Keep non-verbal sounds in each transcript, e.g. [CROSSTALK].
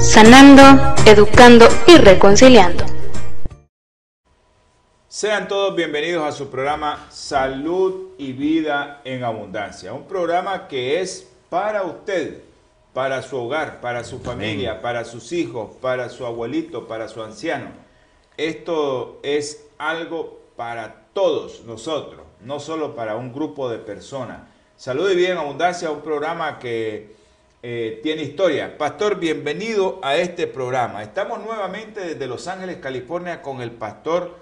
sanando, educando y reconciliando. Sean todos bienvenidos a su programa Salud y Vida en Abundancia, un programa que es para usted, para su hogar, para su familia, para sus hijos, para su abuelito, para su anciano. Esto es algo para todos nosotros, no solo para un grupo de personas. Salud y Vida en Abundancia, un programa que eh, tiene historia. Pastor, bienvenido a este programa. Estamos nuevamente desde Los Ángeles, California, con el pastor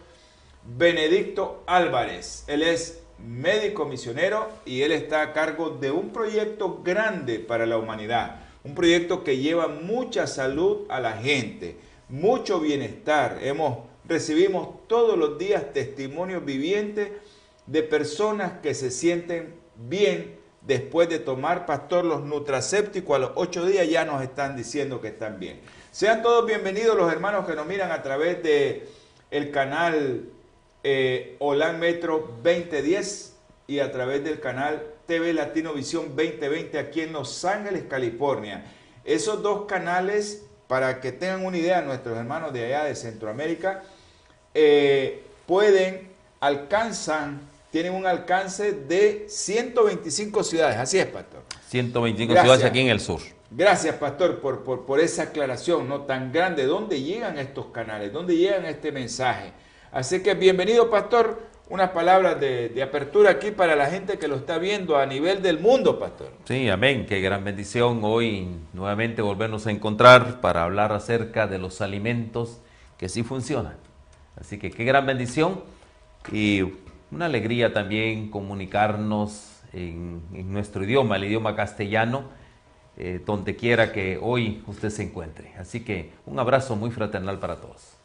Benedicto Álvarez. Él es médico misionero y él está a cargo de un proyecto grande para la humanidad. Un proyecto que lleva mucha salud a la gente, mucho bienestar. Hemos, recibimos todos los días testimonios vivientes de personas que se sienten bien después de tomar, pastor, los nutracépticos a los ocho días ya nos están diciendo que están bien. Sean todos bienvenidos los hermanos que nos miran a través de el canal eh, Metro 2010 y a través del canal TV Latino Visión 2020 aquí en Los Ángeles, California. Esos dos canales, para que tengan una idea, nuestros hermanos de allá de Centroamérica, eh, pueden, alcanzan tienen un alcance de 125 ciudades. Así es, pastor. 125 ciudades aquí en el sur. Gracias, pastor, por, por, esa aclaración no tan grande. ¿Dónde llegan estos canales? ¿Dónde llegan este mensaje? Así que bienvenido, pastor. Unas palabras de, de, apertura aquí para la gente que lo está viendo a nivel del mundo, pastor. Sí, amén. Qué gran bendición hoy nuevamente volvernos a encontrar para hablar acerca de los alimentos que sí funcionan. Así que qué gran bendición. Y una alegría también comunicarnos en, nuestro idioma, el idioma castellano, eh, donde quiera que hoy usted se encuentre. Así que un abrazo muy fraternal para todos.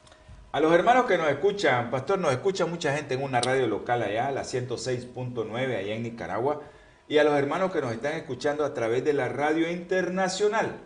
A los hermanos que nos escuchan, pastor, nos escucha mucha gente en una radio local allá, la 106.9 allá en Nicaragua, y a los hermanos que nos están escuchando a través de la radio internacional,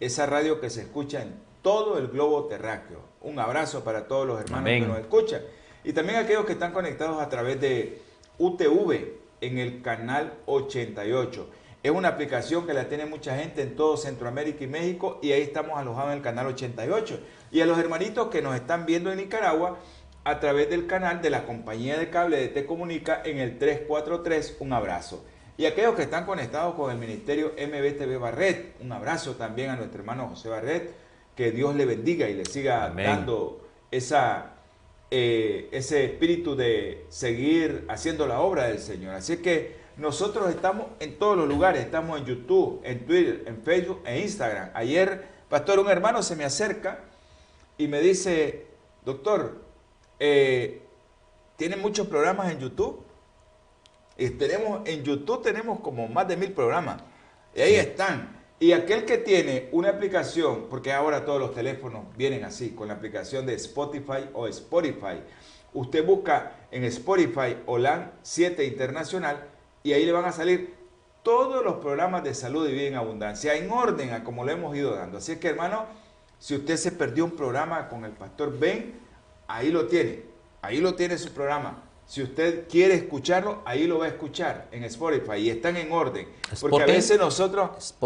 esa radio que se escucha en todo el globo terráqueo. Un abrazo para todos los hermanos que nos escuchan. Y también aquellos que están conectados a través de UTV en el canal 88. Es una aplicación que la tiene mucha gente en todo Centroamérica y México y ahí estamos alojados en el canal 88. Y a los hermanitos que nos están viendo en Nicaragua a través del canal de la compañía de cable de Te Comunica en el 343, un abrazo. Y aquellos que están conectados con el ministerio MBTV Barret, un abrazo también a nuestro hermano José Barret, que Dios le bendiga y le siga dando esa eh, ese espíritu de seguir haciendo la obra del Señor. Así que nosotros estamos en todos los lugares, estamos en YouTube, en Twitter, en Facebook, en Instagram. Ayer, pastor, un hermano se me acerca y me dice, doctor, eh, ¿tiene muchos programas en YouTube? Y tenemos, en YouTube tenemos como más de mil programas. Y ahí están. Y aquel que tiene una aplicación, porque ahora todos los teléfonos vienen así, con la aplicación de Spotify o Spotify, usted busca en Spotify OLAN 7 Internacional y ahí le van a salir todos los programas de salud y vida en abundancia, en orden a como lo hemos ido dando. Así es que hermano, si usted se perdió un programa con el pastor Ben, ahí lo tiene, ahí lo tiene su programa. Si usted quiere escucharlo, ahí lo va a escuchar en Spotify y están en orden. Porque a veces nosotros...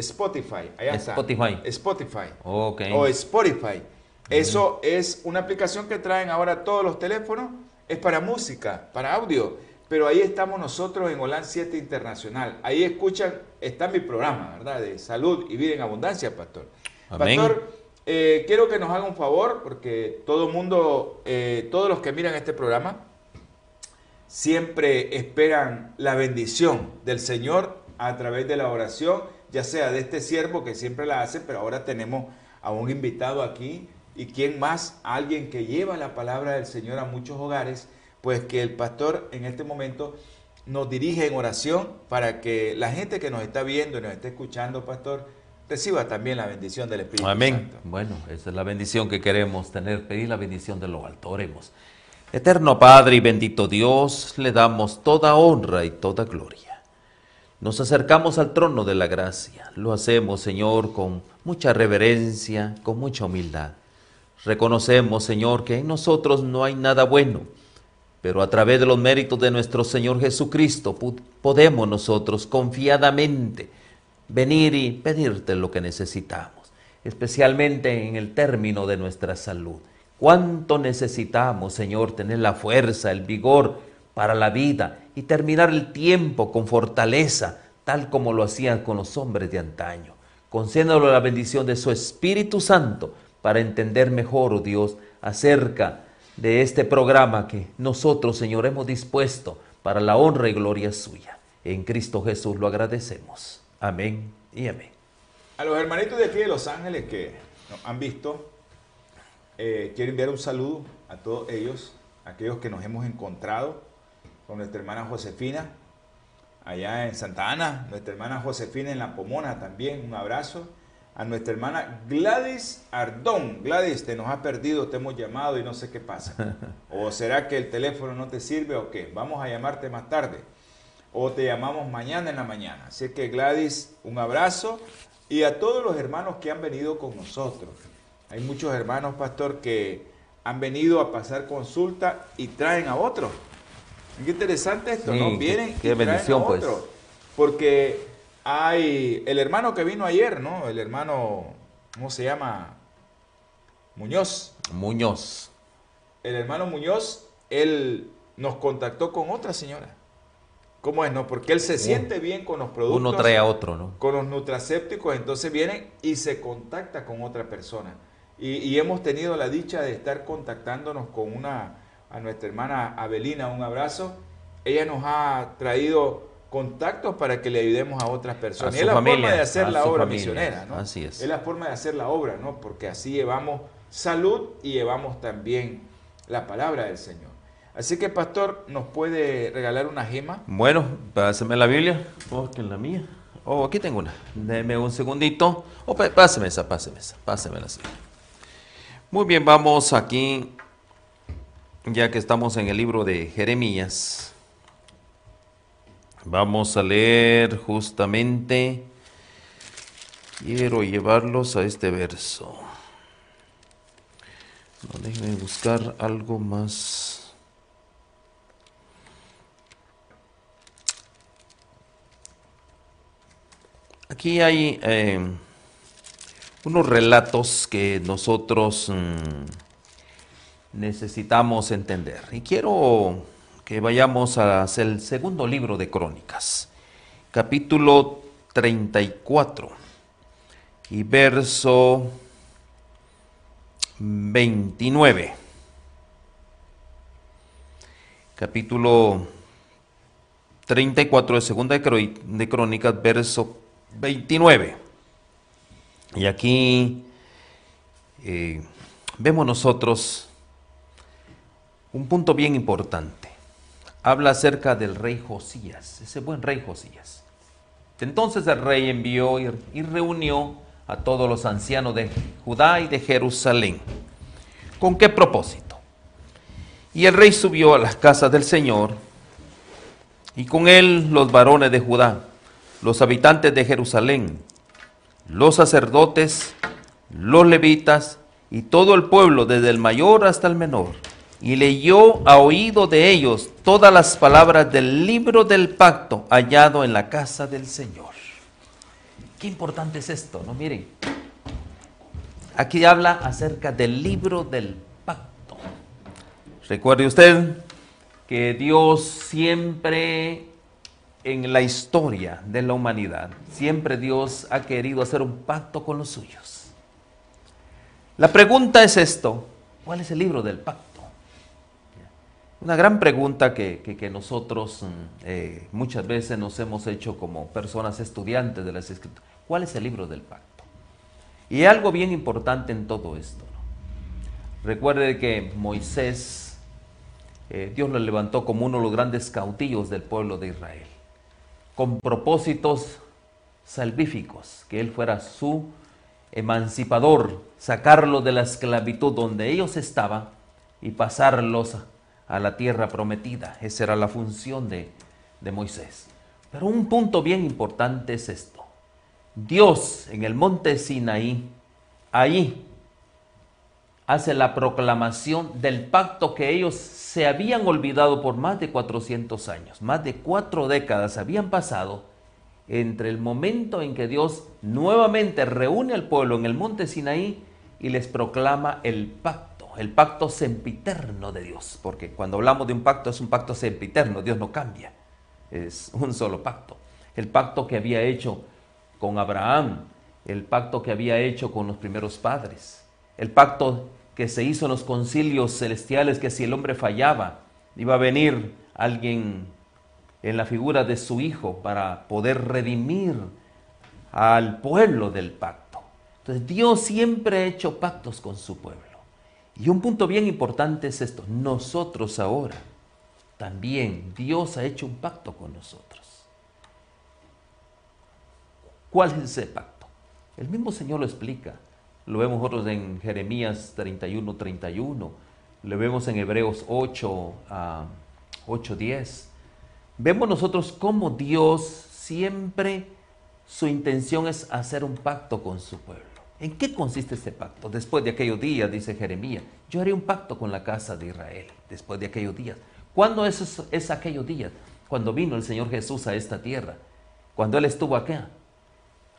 Spotify, allá está. Spotify. Spotify. Okay. O Spotify. Eso es una aplicación que traen ahora todos los teléfonos. Es para música, para audio. Pero ahí estamos nosotros en Holan 7 Internacional. Ahí escuchan, está mi programa, ¿verdad? De salud y vida en abundancia, Pastor. Pastor, eh, quiero que nos haga un favor, porque todo el mundo, eh, todos los que miran este programa, siempre esperan la bendición del Señor a través de la oración, ya sea de este siervo que siempre la hace, pero ahora tenemos a un invitado aquí y quién más, alguien que lleva la palabra del Señor a muchos hogares, pues que el pastor en este momento nos dirige en oración para que la gente que nos está viendo y nos está escuchando, pastor, reciba también la bendición del Espíritu Amén. Santo. Bueno, esa es la bendición que queremos tener, pedir la bendición de lo alto. Oremos. Eterno Padre y bendito Dios, le damos toda honra y toda gloria. Nos acercamos al trono de la gracia. Lo hacemos, Señor, con mucha reverencia, con mucha humildad. Reconocemos, Señor, que en nosotros no hay nada bueno, pero a través de los méritos de nuestro Señor Jesucristo podemos nosotros confiadamente venir y pedirte lo que necesitamos, especialmente en el término de nuestra salud. ¿Cuánto necesitamos, Señor, tener la fuerza, el vigor para la vida y terminar el tiempo con fortaleza, tal como lo hacían con los hombres de antaño? Concédanos la bendición de su Espíritu Santo para entender mejor, oh Dios, acerca de este programa que nosotros, Señor, hemos dispuesto para la honra y gloria suya. En Cristo Jesús lo agradecemos. Amén y amén. A los hermanitos de aquí de Los Ángeles que nos han visto, eh, quiero enviar un saludo a todos ellos, aquellos que nos hemos encontrado con nuestra hermana Josefina, allá en Santa Ana, nuestra hermana Josefina en La Pomona también, un abrazo. A nuestra hermana Gladys Ardón. Gladys, te nos has perdido, te hemos llamado y no sé qué pasa. [LAUGHS] ¿O será que el teléfono no te sirve o qué? Vamos a llamarte más tarde. O te llamamos mañana en la mañana. Así que Gladys, un abrazo. Y a todos los hermanos que han venido con nosotros. Hay muchos hermanos, pastor, que han venido a pasar consulta y traen a otros. Qué interesante esto, Sí, ¿no? Vienen qué y traen bendición, a pues. Porque hay el hermano que vino ayer, ¿no? El hermano, ¿cómo se llama? Muñoz. Muñoz. El hermano Muñoz, él nos contactó con otra señora. ¿Cómo es, no? Porque él se siente bien con los productos. Uno trae a otro, ¿no? Con los nutracépticos, entonces viene y se contacta con otra persona. Y, y hemos tenido la dicha de estar contactándonos con una, a nuestra hermana Abelina, un abrazo. Ella nos ha traído contactos para que le ayudemos a otras personas. A es la familia, forma de hacer la obra familia. misionera, ¿no? Así es. Es la forma de hacer la obra, ¿no? Porque así llevamos salud y llevamos también la palabra del Señor. Así que, pastor, ¿nos puede regalar una gema? Bueno, pásame la Biblia. Porque la mía. Oh, aquí tengo una. Deme un segundito. Oh, páseme esa, páseme esa. Pásemela. Muy bien, vamos aquí. Ya que estamos en el libro de Jeremías. Vamos a leer justamente. Quiero llevarlos a este verso. No, déjenme buscar algo más. Aquí hay eh, unos relatos que nosotros mm, necesitamos entender. Y quiero que vayamos a hacer el segundo libro de Crónicas, capítulo 34 y verso 29. Capítulo 34 de segunda de Crónicas, verso 29. Y aquí eh, vemos nosotros un punto bien importante. Habla acerca del rey Josías, ese buen rey Josías. Entonces el rey envió y, reunió a todos los ancianos de Judá y de Jerusalén. ¿Con qué propósito? Y el rey subió a las casas del Señor y con él los varones de Judá, los habitantes de Jerusalén, los sacerdotes, los levitas y todo el pueblo, desde el mayor hasta el menor, y leyó a oído de ellos todas las palabras del libro del pacto hallado en la casa del Señor. Qué importante es esto, ¿no? Miren, aquí habla acerca del libro del pacto. Recuerde usted que Dios siempre en la historia de la humanidad, siempre Dios ha querido hacer un pacto con los suyos. La pregunta es esto, ¿cuál es el libro del pacto? Una gran pregunta que, que- nosotros mm, eh, muchas veces nos hemos hecho como personas estudiantes de las escrituras. ¿Cuál es el libro del pacto? Y algo bien importante en todo esto. Recuerde que Moisés, eh, Dios lo levantó como uno de los grandes cautillos del pueblo de Israel, con propósitos salvíficos, que Él fuera su emancipador, sacarlos de la esclavitud donde ellos estaban y pasarlos a la tierra prometida. Esa era la función de, de Moisés. Pero un punto bien importante es esto. Dios en el monte Sinaí, ahí hace la proclamación del pacto que ellos se habían olvidado por más de 400 años, más de cuatro décadas habían pasado entre el momento en que Dios nuevamente reúne al pueblo en el monte Sinaí y les proclama el pacto, el pacto sempiterno de Dios, porque cuando hablamos de un pacto es un pacto sempiterno, Dios no cambia, es un solo pacto. El pacto que había hecho con Abraham, el pacto que había hecho con los primeros padres, el pacto que se hizo en los concilios celestiales, que si el hombre fallaba, iba a venir alguien en la figura de su Hijo para poder redimir al pueblo del pacto. Entonces Dios siempre ha hecho pactos con su pueblo. Y un punto bien importante es esto, nosotros ahora también Dios ha hecho un pacto con nosotros. ¿Cuál es ese pacto? El mismo Señor lo explica. Lo vemos nosotros en Jeremías 31, 31. Lo vemos en Hebreos 8, a 8, 10 vemos nosotros cómo Dios siempre su intención es hacer un pacto con su pueblo. ¿En qué consiste este pacto? Después de aquellos días, dice Jeremías, yo haré un pacto con la casa de Israel, después de aquellos días. ¿Cuándo es, es aquellos días? Cuando vino el Señor Jesús a esta tierra, cuando Él estuvo acá.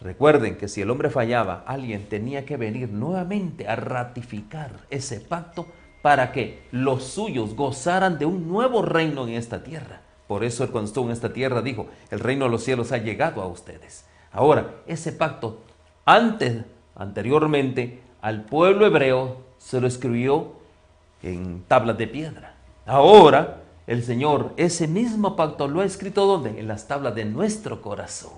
Recuerden que si el hombre fallaba, alguien tenía que venir nuevamente a ratificar ese pacto para que los suyos gozaran de un nuevo reino en esta tierra. Por eso Él cuando en esta tierra dijo, el reino de los cielos ha llegado a ustedes. Ahora, ese pacto, antes, anteriormente, al pueblo hebreo se lo escribió en tablas de piedra. Ahora, el Señor, ese mismo pacto lo ha escrito ¿dónde? En las tablas de nuestro corazón.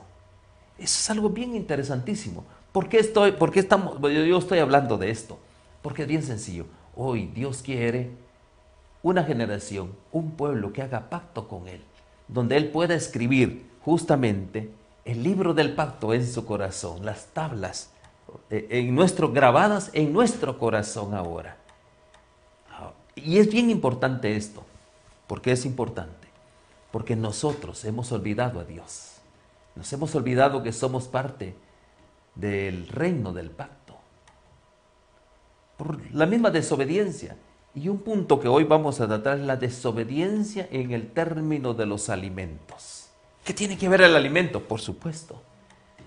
Eso es algo bien interesantísimo. ¿Por qué, estoy, por qué estamos, yo estoy hablando de esto? Porque es bien sencillo. Hoy Dios quiere una generación, un pueblo que haga pacto con Él, donde Él pueda escribir justamente el libro del pacto en su corazón, las tablas en nuestro, grabadas en nuestro corazón ahora. Y es bien importante esto. ¿Por qué es importante? Porque nosotros hemos olvidado a Dios. Nos hemos olvidado que somos parte del reino del pacto. Por la misma desobediencia. Y un punto que hoy vamos a tratar es la desobediencia en el término de los alimentos. ¿Qué tiene que ver el alimento? Por supuesto,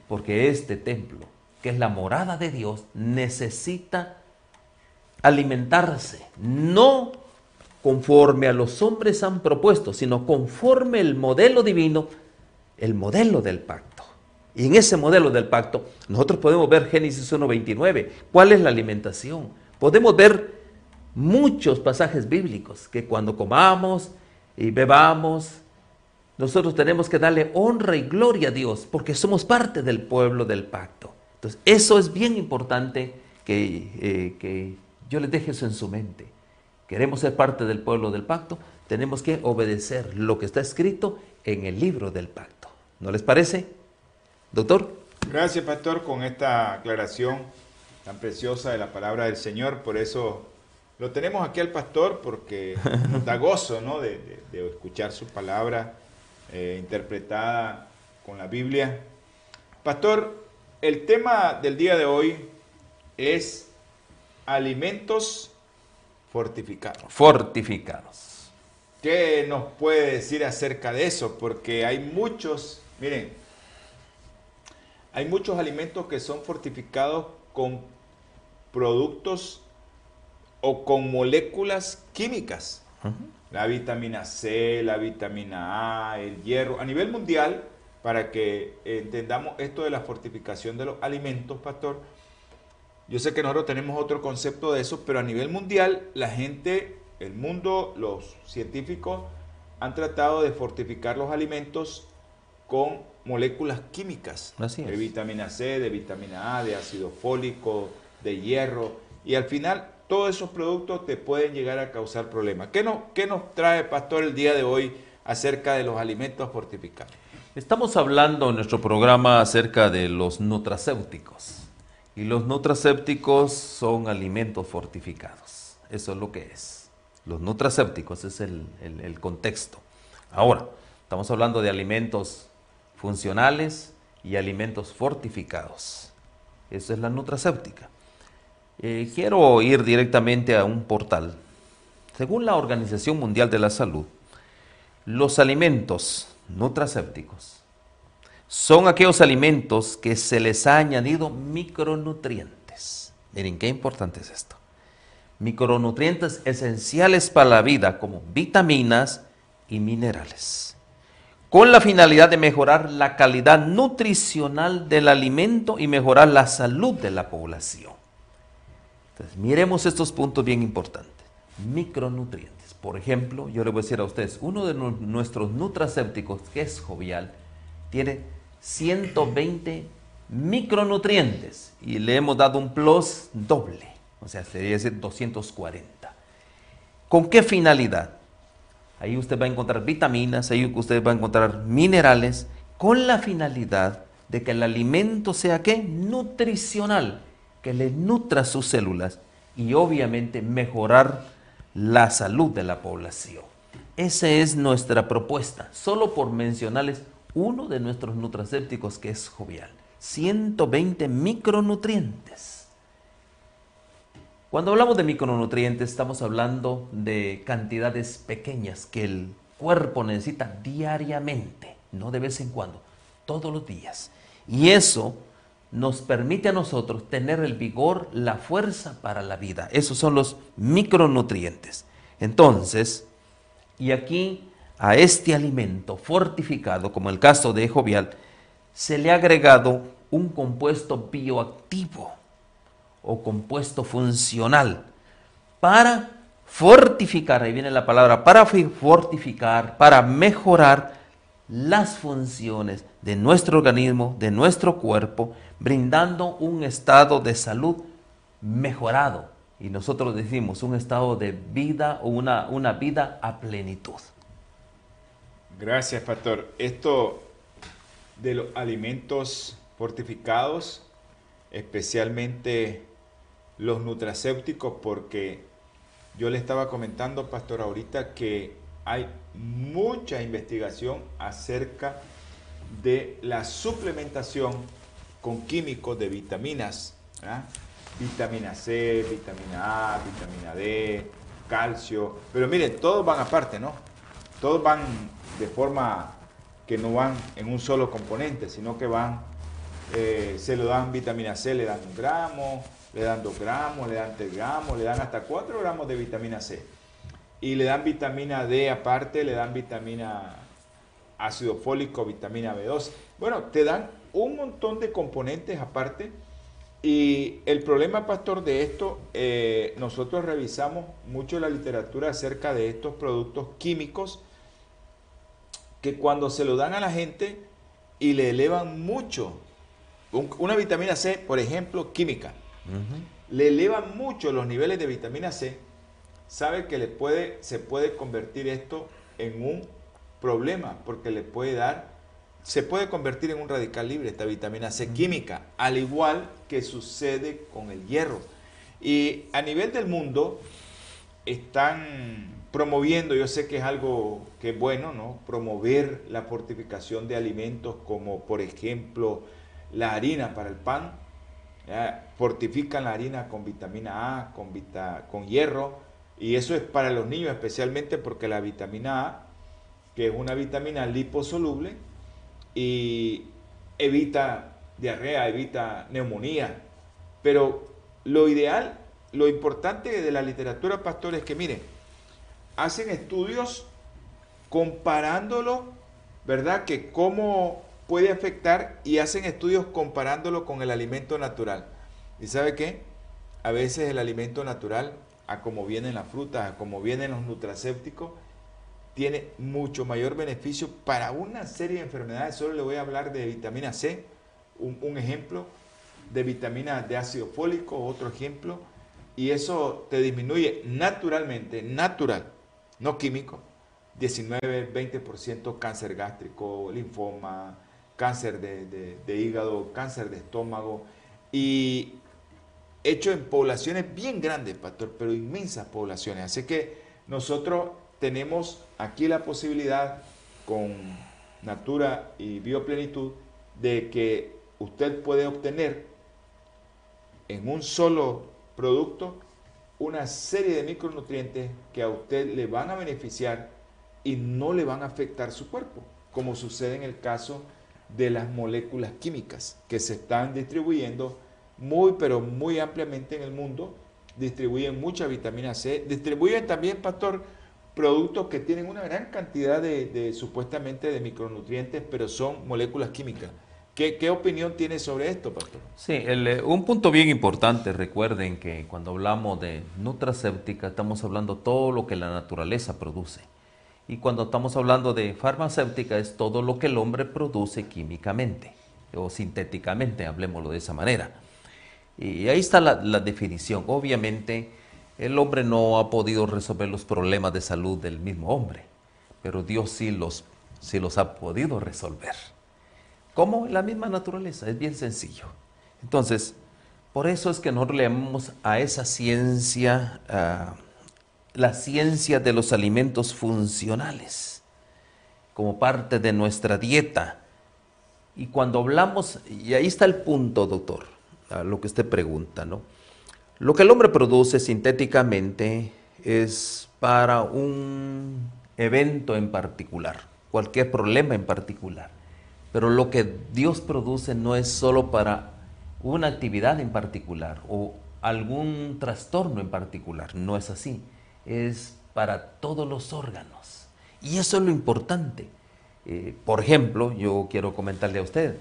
porque este templo, que es la morada de Dios, necesita alimentarse, no conforme a los hombres han propuesto, sino conforme el modelo divino, el modelo del pacto. Y en ese modelo del pacto, nosotros podemos ver Génesis 1.29. ¿Cuál es la alimentación? Podemos ver muchos pasajes bíblicos que cuando comamos y bebamos, nosotros tenemos que darle honra y gloria a Dios porque somos parte del pueblo del pacto. Entonces, eso es bien importante que, eh, que yo les deje eso en su mente. Queremos ser parte del pueblo del pacto, tenemos que obedecer lo que está escrito en el libro del pacto. ¿No les parece? Doctor. Gracias, pastor, con esta aclaración tan preciosa de la palabra del Señor. Por eso lo tenemos aquí al pastor porque nos [LAUGHS] da gozo ¿no? de, escuchar su palabra eh, interpretada con la Biblia. Pastor, el tema del día de hoy es alimentos fortificados. Fortificados. ¿Qué nos puede decir acerca de eso? Porque hay muchos, miren, hay muchos alimentos que son fortificados con productos o con moléculas químicas. La vitamina C, la vitamina A, el hierro. A nivel mundial, para que entendamos esto de la fortificación de los alimentos, pastor, yo sé que nosotros tenemos otro concepto de eso, pero a nivel mundial, la gente, el mundo, los científicos han tratado de fortificar los alimentos con moléculas químicas de vitamina C, de vitamina A, de ácido fólico, de hierro, y al final todos esos productos te pueden llegar a causar problemas. ¿Qué nos, qué nos trae, pastor, el día de hoy acerca de los alimentos fortificados? Estamos hablando en nuestro programa acerca de los nutracéuticos. Y los nutracéuticos son alimentos fortificados. Eso es lo que es. Los nutracéuticos es el, el contexto. Ahora, estamos hablando de alimentos funcionales y alimentos fortificados. Eso es la nutracéutica. Eh, quiero ir directamente a un portal. Según la Organización Mundial de la Salud, los alimentos nutracépticos son aquellos alimentos que se les ha añadido micronutrientes. Miren qué importante es esto. Micronutrientes esenciales para la vida como vitaminas y minerales, con la finalidad de mejorar la calidad nutricional del alimento y mejorar la salud de la población. Entonces, miremos estos puntos bien importantes. Micronutrientes. Por ejemplo, yo le voy a decir a ustedes, uno de nuestros nutracépticos, que es jovial, tiene 120 micronutrientes y le hemos dado un plus doble, o sea, sería decir 240. ¿Con qué finalidad? Ahí usted va a encontrar vitaminas, ahí usted va a encontrar minerales, con la finalidad de que el alimento sea qué? Nutricional que le nutra sus células y obviamente mejorar la salud de la población. Esa es nuestra propuesta, solo por mencionarles uno de nuestros nutracépticos que es jovial. 120 micronutrientes. Cuando hablamos de micronutrientes estamos hablando de cantidades pequeñas que el cuerpo necesita diariamente, no de vez en cuando, todos los días. Y eso nos permite a nosotros tener el vigor, la fuerza para la vida. Esos son los micronutrientes. Entonces, y aquí a este alimento fortificado, como el caso de Jovial, se le ha agregado un compuesto bioactivo o compuesto funcional para fortificar, ahí viene la palabra, para fortificar, para mejorar las funciones de nuestro organismo, de nuestro cuerpo, brindando un estado de salud mejorado. Y nosotros decimos un estado de vida o una, una vida a plenitud. Gracias, Pastor. Esto de los alimentos fortificados, especialmente los nutracéuticos, porque yo le estaba comentando, Pastor, ahorita que hay mucha investigación acerca de la suplementación con químicos de vitaminas, vitamina C, vitamina A, vitamina D, calcio, pero miren, todos van aparte, ¿no? Todos van de forma que no van en un solo componente, sino que van, eh, se lo dan vitamina C, le dan un gramo, le dan dos gramos, le dan tres gramos, le dan hasta cuatro gramos de vitamina C. Y le dan vitamina D aparte, le dan vitamina ácido fólico, vitamina B2. Bueno, te dan un montón de componentes aparte. Y el problema, pastor, de esto, eh, nosotros revisamos mucho la literatura acerca de estos productos químicos que cuando se lo dan a la gente y le elevan mucho, una vitamina C, por ejemplo, química, le elevan mucho los niveles de vitamina C, sabe que le puede, se puede convertir esto en un problema porque le puede dar se puede convertir en un radical libre esta vitamina C química, al igual que sucede con el hierro. Y a nivel del mundo están promoviendo, yo sé que es algo que es bueno, ¿no? Promover la fortificación de alimentos como por ejemplo la harina para el pan. Fortifican la harina con vitamina A, con, con hierro. Y eso es para los niños especialmente porque la vitamina A, que es una vitamina liposoluble, y evita diarrea, evita neumonía. Pero lo ideal, lo importante de la literatura, pastor, es que miren, hacen estudios comparándolo, ¿verdad? Que cómo puede afectar y hacen estudios comparándolo con el alimento natural. ¿Y sabe qué? A veces el alimento natural, a como vienen las frutas, a como vienen los nutracépticos, tiene mucho mayor beneficio para una serie de enfermedades. Solo le voy a hablar de vitamina C, un, ejemplo, de vitamina de ácido fólico, otro ejemplo, y eso te disminuye naturalmente, natural, no químico, 19, 20% cáncer gástrico, linfoma, cáncer de, hígado, cáncer de estómago y hecho en poblaciones bien grandes, pastor, pero inmensas poblaciones. Así que nosotros tenemos aquí la posibilidad con Natura y Bioplenitud de que usted puede obtener en un solo producto una serie de micronutrientes que a usted le van a beneficiar y no le van a afectar su cuerpo, como sucede en el caso de las moléculas químicas que se están distribuyendo muy pero muy ampliamente en el mundo, distribuyen mucha vitamina C, distribuyen también, pastor, productos que tienen una gran cantidad de, supuestamente de micronutrientes, pero son moléculas químicas. ¿Qué, opinión tiene sobre esto, pastor? Sí, eh, un punto bien importante, recuerden que cuando hablamos de nutracéutica estamos hablando todo lo que la naturaleza produce. Y cuando estamos hablando de farmacéutica es todo lo que el hombre produce químicamente o sintéticamente, hablemoslo de esa manera. Y ahí está la, la definición. Obviamente el hombre no ha podido resolver los problemas de salud del mismo hombre, pero Dios sí los, sí los ha podido resolver. Como la misma naturaleza, es bien sencillo. Entonces, por eso es que nosotros leemos a esa ciencia, la ciencia de los alimentos funcionales, como parte de nuestra dieta. Y cuando hablamos, y ahí está el punto, doctor, a lo que usted pregunta, ¿no? Lo que el hombre produce sintéticamente es para un evento en particular, cualquier problema en particular. Pero lo que Dios produce no es solo para una actividad en particular o algún trastorno en particular, no es así, es para todos los órganos. Y eso es lo importante. Eh, por ejemplo, yo quiero comentarle a usted,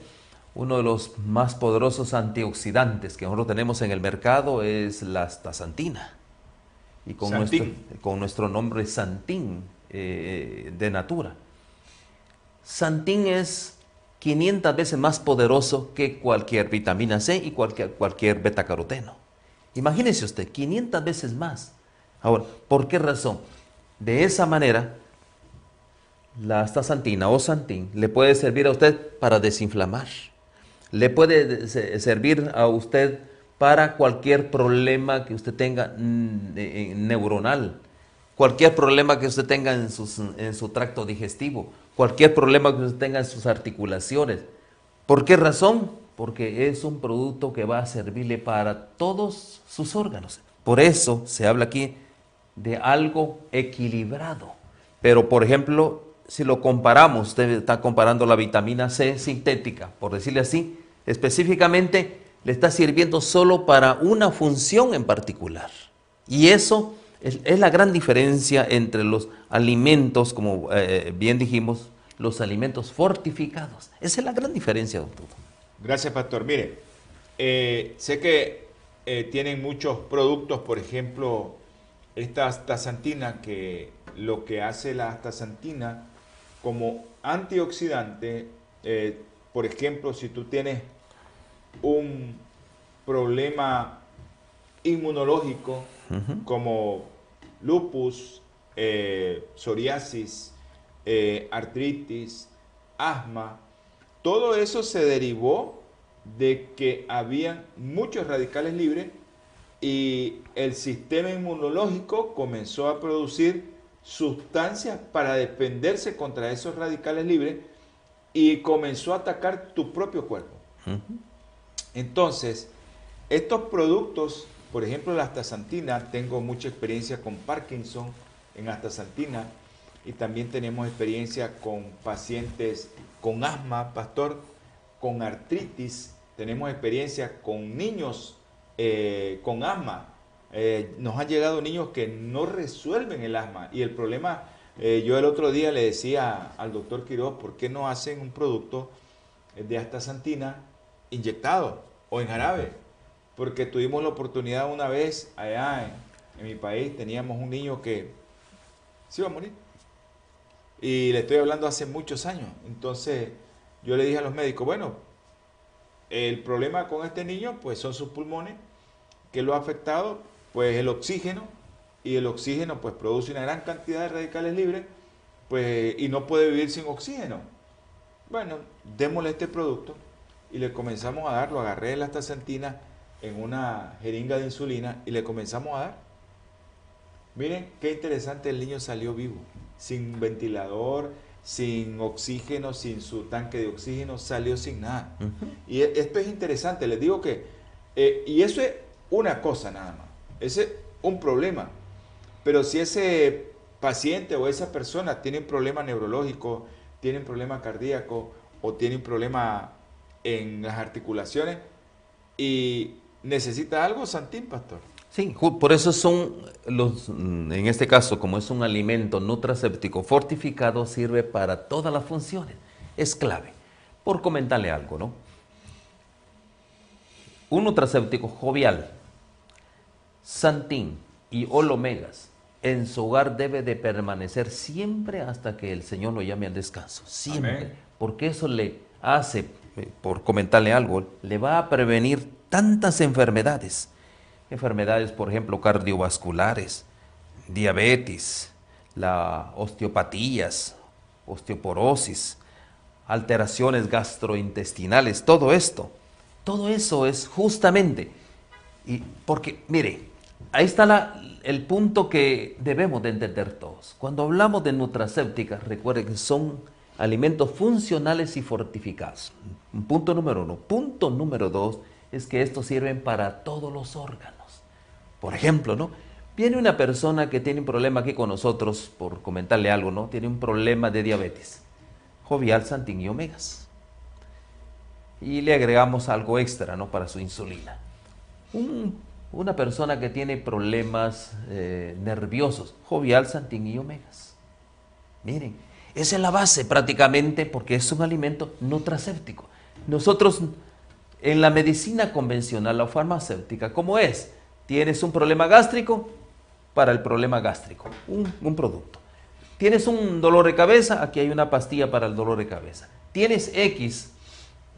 uno de los más poderosos antioxidantes que nosotros tenemos en el mercado es la astaxantina. Y con, nuestro, con nuestro, nombre Santín eh, de Natura. Santín es 500 veces más poderoso que cualquier vitamina C y cualquier, cualquier betacaroteno. Imagínese usted, 500 veces más. Ahora, ¿por qué razón? De esa manera, la astaxantina o santín le puede servir a usted para desinflamar. Le puede servir a usted para cualquier problema que usted tenga mm, neuronal, cualquier problema que usted tenga en, en su tracto digestivo, cualquier problema que usted tenga en sus articulaciones. ¿Por qué razón? Porque es un producto que va a servirle para todos sus órganos. Por eso se habla aquí de algo equilibrado. Pero, por ejemplo, si lo comparamos, usted está comparando la vitamina C sintética, por decirle así, específicamente le está sirviendo solo para una función en particular. Y eso es, la gran diferencia entre los alimentos, como eh, bien dijimos, los alimentos fortificados. Esa es la gran diferencia, doctor. Gracias, pastor. Mire, eh, sé que eh, tienen muchos productos, por ejemplo, esta astaxantina, que lo que hace la astaxantina como antioxidante, por ejemplo, si tú tienes un problema inmunológico como lupus, eh, psoriasis, eh, artritis, asma, todo eso se derivó de que habían muchos radicales libres y el sistema inmunológico comenzó a producir sustancias para defenderse contra esos radicales libres y comenzó a atacar tu propio cuerpo. Entonces, estos productos por ejemplo, la astaxantina, tengo mucha experiencia con Parkinson en astaxantina y también tenemos experiencia con pacientes con asma, pastor, con artritis, tenemos experiencia con niños eh, con asma. Eh, nos han llegado niños que no resuelven el asma y el problema, eh, yo el otro día le decía al doctor Quiroz, ¿por qué no hacen un producto de astaxantina inyectado o en jarabe? porque tuvimos la oportunidad una vez allá en, mi país, teníamos un niño que se iba a morir. Y le estoy hablando hace muchos años. Entonces yo le dije a los médicos, bueno, el problema con este niño pues son sus pulmones, que lo ha afectado pues el oxígeno y el oxígeno pues produce una gran cantidad de radicales libres pues, y no puede vivir sin oxígeno. Bueno, démosle este producto y le comenzamos a dar, lo agarré la astaxantina en una jeringa de insulina y le comenzamos a dar. Miren qué interesante, el niño salió vivo, sin ventilador, sin oxígeno, sin su tanque de oxígeno, salió sin nada. Y e, esto es interesante, les digo que, eh, y eso es una cosa nada más, ese es un problema. Pero si ese paciente o esa persona tiene un problema neurológico, tiene un problema cardíaco o tiene un problema en las articulaciones y necesita algo, Santín, pastor. Sí, por eso son los, mm, en este caso, como es un alimento nutracéptico fortificado, sirve para todas las funciones. Es clave. Por comentarle algo, ¿no? Un nutracéptico jovial, Santín y Olomegas en su hogar debe de permanecer siempre hasta que el Señor lo llame al descanso. Siempre. Porque eso le hace, eh, por comentarle algo, le va a prevenir tantas enfermedades enfermedades, por ejemplo, cardiovasculares, diabetes, la osteopatías, osteoporosis, alteraciones gastrointestinales, todo esto. Todo eso es justamente, y porque, mire, ahí está el punto que debemos de entender todos. Cuando hablamos de nutracépticas, recuerden que son alimentos funcionales y fortificados. Punto número uno. Punto número dos es que estos sirven para todos los órganos. Por ejemplo, ¿no? Viene una persona que tiene un problema aquí con nosotros, por comentarle algo, ¿no? Tiene un problema de diabetes. Jovial, Santín y Omegas. Y le agregamos algo extra, ¿no? Para su insulina. Una persona que tiene problemas eh, nerviosos. Jovial, Santín y Omegas. Miren, esa es la base prácticamente porque es un alimento nutracéptico. Nosotros en la medicina convencional o farmacéutica, ¿cómo es? Tienes un problema gástrico para el problema gástrico, un, producto. Tienes un dolor de cabeza, aquí hay una pastilla para el dolor de cabeza. Tienes X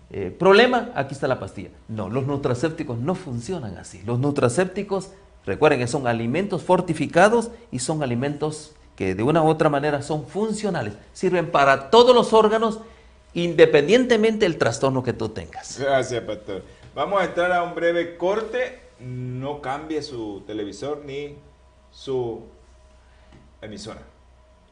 eh, problema, aquí está la pastilla. No, los nutracépticos no funcionan así. Los nutracépticos, recuerden que son alimentos fortificados y son alimentos que de una u otra manera son funcionales. Sirven para todos los órganos independientemente del trastorno que tú tengas. Gracias, pastor. Vamos a entrar a un breve corte no cambie su televisor ni su emisora.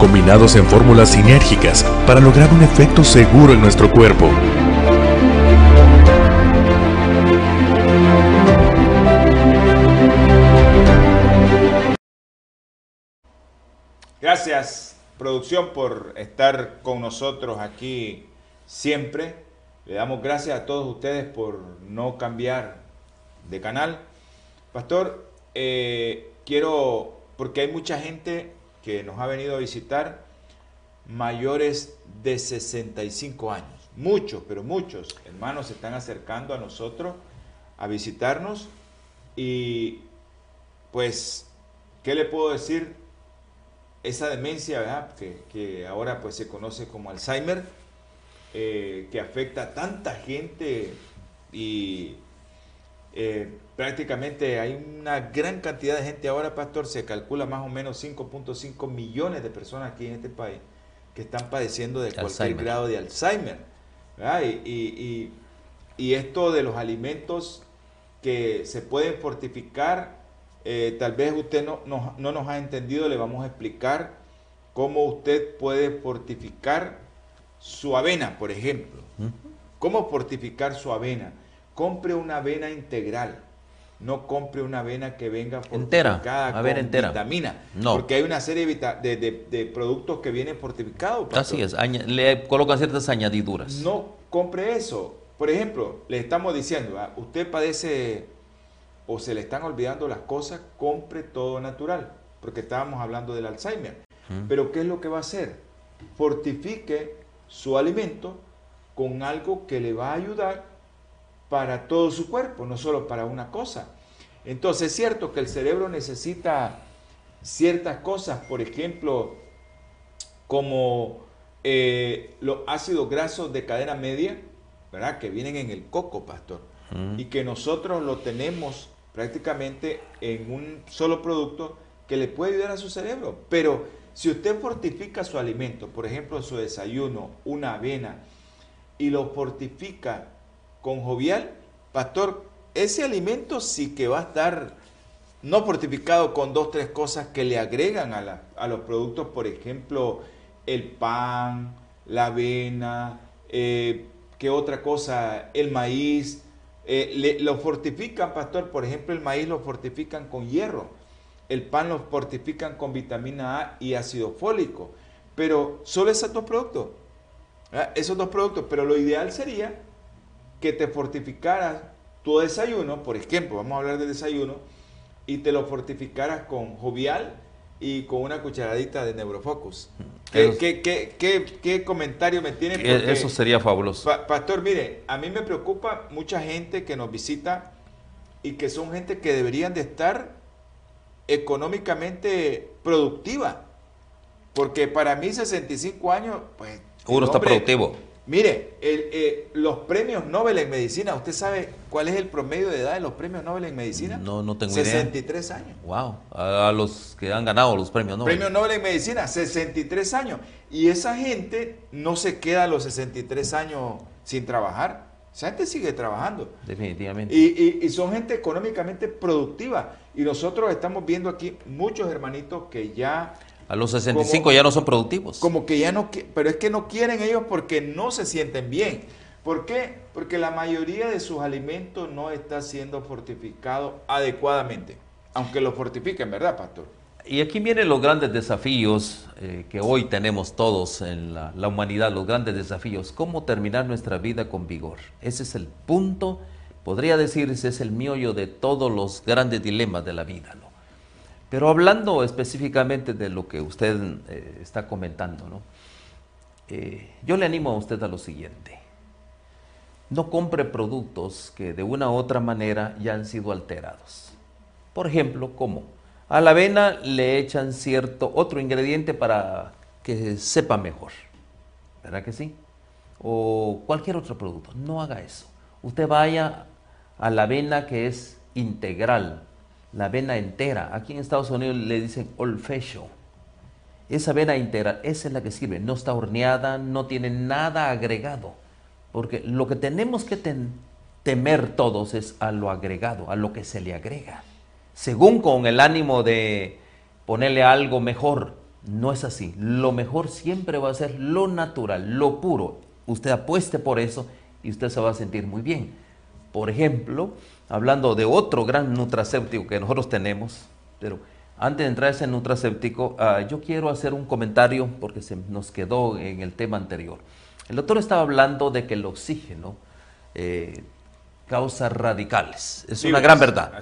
combinados en fórmulas sinérgicas para lograr un efecto seguro en nuestro cuerpo. Gracias, producción, por estar con nosotros aquí siempre. Le damos gracias a todos ustedes por no cambiar de canal Pastor, eh, quiero, porque hay mucha gente que nos ha venido a visitar mayores de 65 años. Muchos, pero muchos hermanos se están acercando a nosotros a visitarnos y pues, ¿qué le puedo decir? Esa demencia, Que, ahora pues se conoce como Alzheimer, eh, que afecta a tanta gente y eh, prácticamente hay una gran cantidad de gente ahora, pastor, se calcula más o menos 5.5 millones de personas aquí en este país que están padeciendo de cualquier grado de Alzheimer. Y, esto de los alimentos que se pueden fortificar, eh, tal vez usted no, no, nos ha entendido, le vamos a explicar cómo usted puede fortificar su avena, por ejemplo. ¿Cómo fortificar su avena? compre una avena integral. No compre una avena que venga fortificada con vitamina. No. Porque hay una serie de, productos que vienen fortificados. Así es, le colocan ciertas añadiduras. No compre eso. Por ejemplo, le estamos diciendo, usted padece o se le están olvidando las cosas, compre todo natural. Porque estábamos hablando del Alzheimer. Pero ¿qué es lo que va a hacer? Fortifique su alimento con algo que le va a ayudar para todo su cuerpo, no solo para una cosa. Entonces es cierto que el cerebro necesita ciertas cosas, por ejemplo, como eh, los ácidos grasos de cadena media, ¿verdad? Que vienen en el coco, pastor, y que nosotros lo tenemos prácticamente en un solo producto que le puede ayudar a su cerebro. Pero si usted fortifica su alimento, por ejemplo, su desayuno, una avena, y lo fortifica con jovial, pastor, ese alimento sí que va a estar no fortificado con dos, tres cosas que le agregan a, a los productos, por ejemplo, el pan, la avena, eh, ¿qué otra cosa? El maíz. Eh, lo fortifican, pastor, por ejemplo, el maíz lo fortifican con hierro. El pan lo fortifican con vitamina A y ácido fólico. Pero solo esos dos productos. Esos dos productos. Pero lo ideal sería que te fortificaras tu desayuno, por ejemplo, vamos a hablar del desayuno, y te lo fortificaras con jovial y con una cucharadita de Neurofocus. ¿Qué, comentario me tiene? Porque, eso sería fabuloso. pastor, mire, a mí me preocupa mucha gente que nos visita y que son gente que deberían de estar económicamente productiva. Porque para mí 65 años, pues... Uno está productivo. Mire, eh, los premios Nobel en medicina, ¿usted sabe cuál es el promedio de edad de los premios Nobel en medicina? No, no tengo 63 idea. años. Wow, a, los que han ganado los premios Nobel. Premios Nobel en medicina, 63 años. Y esa gente no se queda a los 63 años sin trabajar. Esa gente sigue trabajando. Definitivamente. Y, y son gente económicamente productiva. Y nosotros estamos viendo aquí muchos hermanitos que ya a los 65 ya no son productivos. Como que ya no, pero es que no quieren ellos porque no se sienten bien. ¿Por qué? Porque la mayoría de sus alimentos no está siendo fortificado adecuadamente, aunque lo fortifiquen, ¿verdad, pastor? Y aquí vienen los grandes desafíos eh, que hoy tenemos todos en la, la, humanidad, los grandes desafíos. ¿Cómo terminar nuestra vida con vigor? Ese es el punto, podría decirse, es el miollo de todos los grandes dilemas de la vida. ¿no? Pero hablando específicamente de lo que usted eh, está comentando, ¿no? Eh, yo le animo a usted a lo siguiente. No compre productos que de una u otra manera ya han sido alterados. Por ejemplo, ¿cómo? A la avena le echan cierto otro ingrediente para que sepa mejor. ¿Verdad que sí? O cualquier otro producto. No haga eso. Usted vaya a la avena que es integral, la avena entera. Aquí en Estados Unidos le dicen old fashion. Esa avena entera, esa es la que sirve. No está horneada, no tiene nada agregado. Porque lo que tenemos que temer todos es a lo agregado, a lo que se le agrega. Según con el ánimo de ponerle algo mejor. No es así. Lo mejor siempre va a ser lo natural, lo puro. Usted apueste por eso y usted se va a sentir muy bien. Por ejemplo, hablando de otro gran nutracéptico que nosotros tenemos, pero antes de entrar a ese nutracéptico, ah, yo quiero hacer un comentario porque se nos quedó en el tema anterior. El doctor estaba hablando de que el oxígeno eh, causa radicales. Es una gran verdad.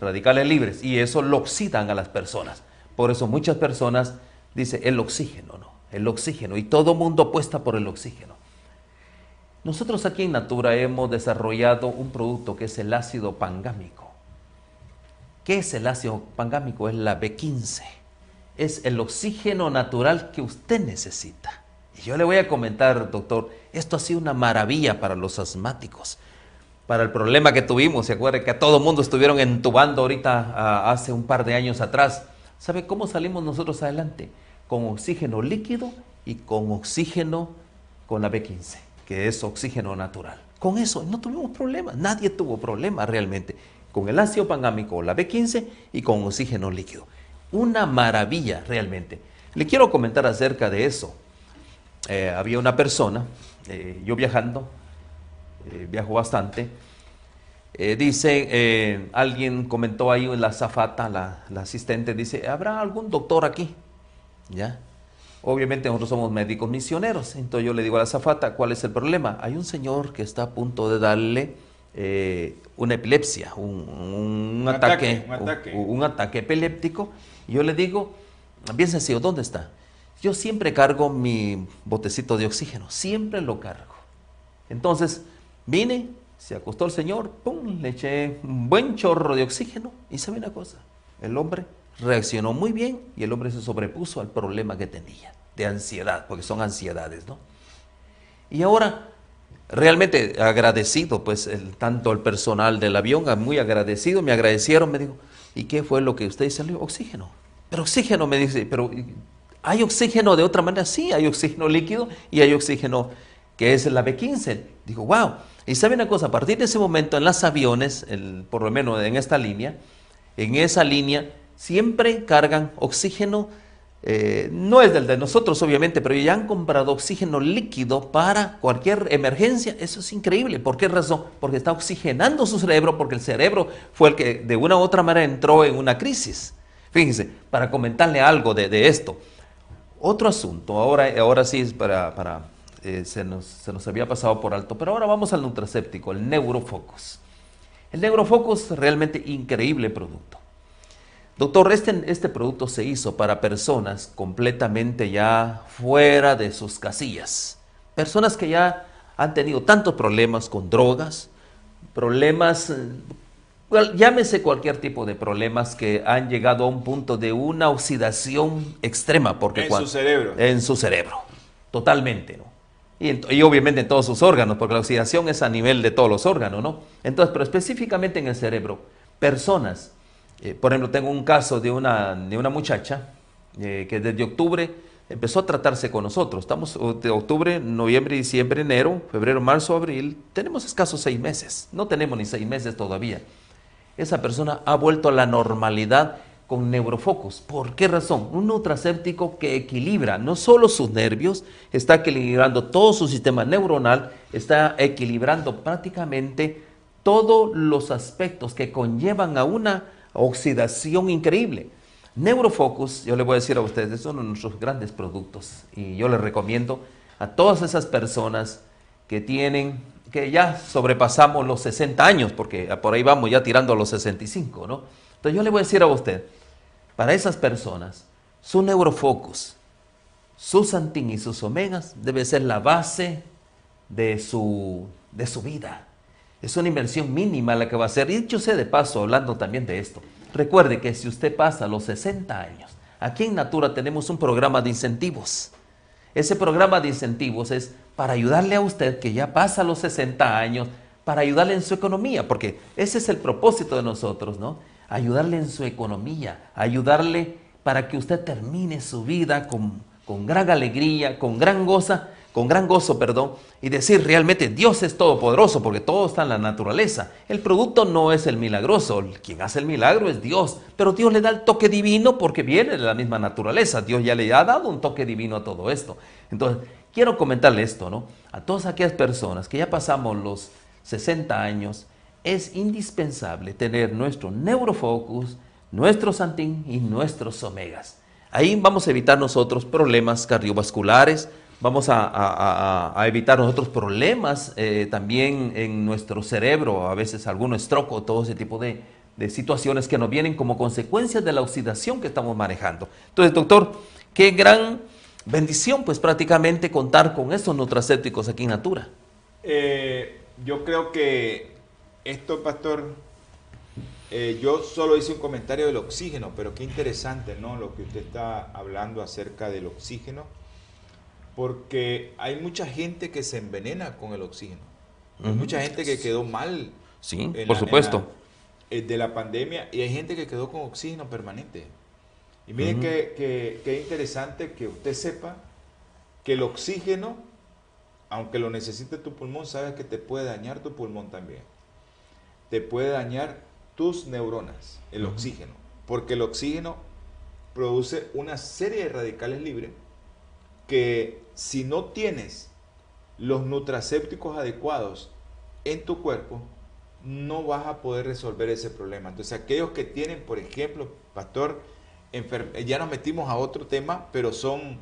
Radicales libres. Y eso lo oxidan a las personas. Por eso muchas personas dicen el oxígeno, ¿no? El oxígeno. Y todo mundo apuesta por el oxígeno. Nosotros aquí en Natura hemos desarrollado un producto que es el ácido pangámico. ¿Qué es el ácido pangámico? Es la B15. Es el oxígeno natural que usted necesita. Y yo le voy a comentar, doctor, esto ha sido una maravilla para los asmáticos. Para el problema que tuvimos, se acuerda que a todo mundo estuvieron entubando ahorita hace un par de años atrás. ¿Sabe cómo salimos nosotros adelante? Con oxígeno líquido y con oxígeno con la B15 que es oxígeno natural. Con eso no tuvimos problemas, nadie tuvo problemas realmente. Con el ácido pangámico, la B15 y con oxígeno líquido. Una maravilla realmente. Le quiero comentar acerca de eso. Eh, había una persona, eh, yo viajando, eh, viajo bastante, dice, alguien comentó ahí en la zafata, la, la asistente, dice, ¿habrá algún doctor aquí? ¿Ya? Obviamente nosotros somos médicos misioneros, entonces yo le digo a la zafata, ¿cuál es el problema? Hay un señor que está a punto de darle eh, una epilepsia, un, ataque, un, ataque. Un, ataque epiléptico, y yo le digo, bien sencillo, ¿dónde está? yo siempre cargo mi botecito de oxígeno, siempre lo cargo. Entonces, vine, se acostó el señor, pum, le eché un buen chorro de oxígeno y sabe una cosa, el hombre reaccionó muy bien y el hombre se sobrepuso al problema que tenía de ansiedad, porque son ansiedades, ¿no? Y ahora, realmente agradecido, pues, tanto el personal del avión, muy agradecido, me agradecieron, me dijo, ¿y qué fue lo que usted dice? Oxígeno. Pero oxígeno, me dice, pero ¿hay oxígeno de otra manera? Sí, hay oxígeno líquido y hay oxígeno que es la B15. Digo, wow. Y sabe una cosa, a partir de ese momento en los aviones, por lo menos en esta línea, en esa línea siempre cargan oxígeno eh, no es del de nosotros, obviamente, pero ya han comprado oxígeno líquido para cualquier emergencia. Eso es increíble. ¿Por qué razón? Porque está oxigenando su cerebro, porque el cerebro fue el que de una u otra manera entró en una crisis. Fíjense, para comentarle algo de, esto. Otro asunto, ahora, ahora sí para, para eh, se, nos, se, nos, había pasado por alto, pero ahora vamos al nutracéptico, el Neurofocus. El Neurofocus, realmente increíble producto. Doctor, este, este producto se hizo para personas completamente ya fuera de sus casillas. Personas que ya han tenido tantos problemas con drogas, problemas, eh, llámese cualquier tipo de problemas que han llegado a un punto de una oxidación extrema. Porque en su cerebro. En su cerebro, totalmente, ¿no? Y, y, obviamente en todos sus órganos, porque la oxidación es a nivel de todos los órganos, ¿no? Entonces, pero específicamente en el cerebro, personas eh, por ejemplo, tengo un caso de una, de una muchacha eh, que desde octubre empezó a tratarse con nosotros. Estamos de octubre, noviembre, diciembre, enero, febrero, marzo, abril. Tenemos escasos seis meses. No tenemos ni seis meses todavía. Esa persona ha vuelto a la normalidad con neurofocus. ¿Por qué razón? Un nutracéptico que equilibra no solo sus nervios, está equilibrando todo su sistema neuronal, está equilibrando prácticamente todos los aspectos que conllevan a una oxidación increíble. Neurofocus, yo le voy a decir a ustedes, es uno de nuestros grandes productos y yo les recomiendo a todas esas personas que tienen, que ya sobrepasamos los 60 años, porque por ahí vamos ya tirando a los 65, ¿no? Entonces yo le voy a decir a usted, para esas personas, su neurofocus, su santín y sus omegas debe ser la base de su, de su vida. Es una inversión mínima la que va a hacer. Y dicho sea de paso, hablando también de esto, recuerde que si usted pasa los 60 años, aquí en Natura tenemos un programa de incentivos. Ese programa de incentivos es para ayudarle a usted que ya pasa los 60 años, para ayudarle en su economía, porque ese es el propósito de nosotros, ¿no? Ayudarle en su economía, ayudarle para que usted termine su vida con, con gran alegría, con gran goza, con gran gozo, perdón, y decir realmente Dios es todopoderoso porque todo está en la naturaleza. El producto no es el milagroso, quien hace el milagro es Dios, pero Dios le da el toque divino porque viene de la misma naturaleza. Dios ya le ha dado un toque divino a todo esto. Entonces, quiero comentarle esto, ¿no? A todas aquellas personas que ya pasamos los 60 años, es indispensable tener nuestro neurofocus, nuestro santín y nuestros omegas. Ahí vamos a evitar nosotros problemas cardiovasculares, vamos a, evitar nosotros problemas eh, también en nuestro cerebro, a veces algún estroco, todo ese tipo de, situaciones que nos vienen como consecuencia de la oxidación que estamos manejando. Entonces, doctor, qué gran bendición, pues prácticamente contar con estos nutracépticos aquí en Natura. Eh, yo creo que esto, pastor, eh, yo solo hice un comentario del oxígeno, pero qué interesante, ¿no? Lo que usted está hablando acerca del oxígeno porque hay mucha gente que se envenena con el oxígeno. Hay mucha gente que quedó mal. Sí, por supuesto. Eh, de la pandemia y hay gente que quedó con oxígeno permanente. Y miren qué interesante que usted sepa que el oxígeno, aunque lo necesite tu pulmón, sabes que te puede dañar tu pulmón también. Te puede dañar tus neuronas, el oxígeno. Porque el oxígeno produce una serie de radicales libres que si no tienes los nutracépticos adecuados en tu cuerpo, no vas a poder resolver ese problema. Entonces, aquellos que tienen, por ejemplo, pastor, ya nos metimos a otro tema, pero son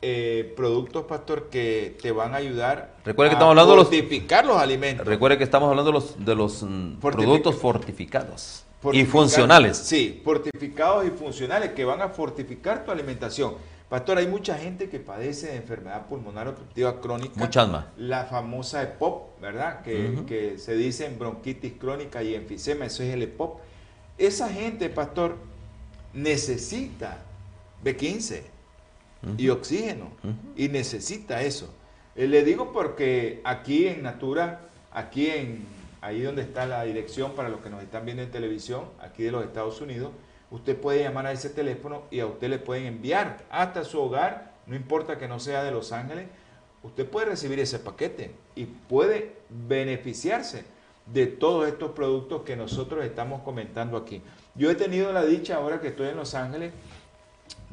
eh, productos, pastor, que te van a ayudar Recuerde que estamos hablando fortificar los, alimentos. Recuerde que estamos hablando de los, de los mm, productos fortificados y funcionales. Sí, fortificados y funcionales que van a fortificar tu alimentación. Pastor, hay mucha gente que padece de enfermedad pulmonar obstructiva crónica. Muchas más. La famosa EPOP, ¿verdad? Que, se dice en bronquitis crónica y enfisema, eso es el EPOP. Esa gente, pastor, necesita B15 y oxígeno y necesita eso. Eh, le digo porque aquí en Natura, aquí en ahí donde está la dirección para los que nos están viendo en televisión, aquí de los Estados Unidos, usted puede llamar a ese teléfono y a usted le pueden enviar hasta su hogar, no importa que no sea de Los Ángeles, usted puede recibir ese paquete y puede beneficiarse de todos estos productos que nosotros estamos comentando aquí. Yo he tenido la dicha ahora que estoy en Los Ángeles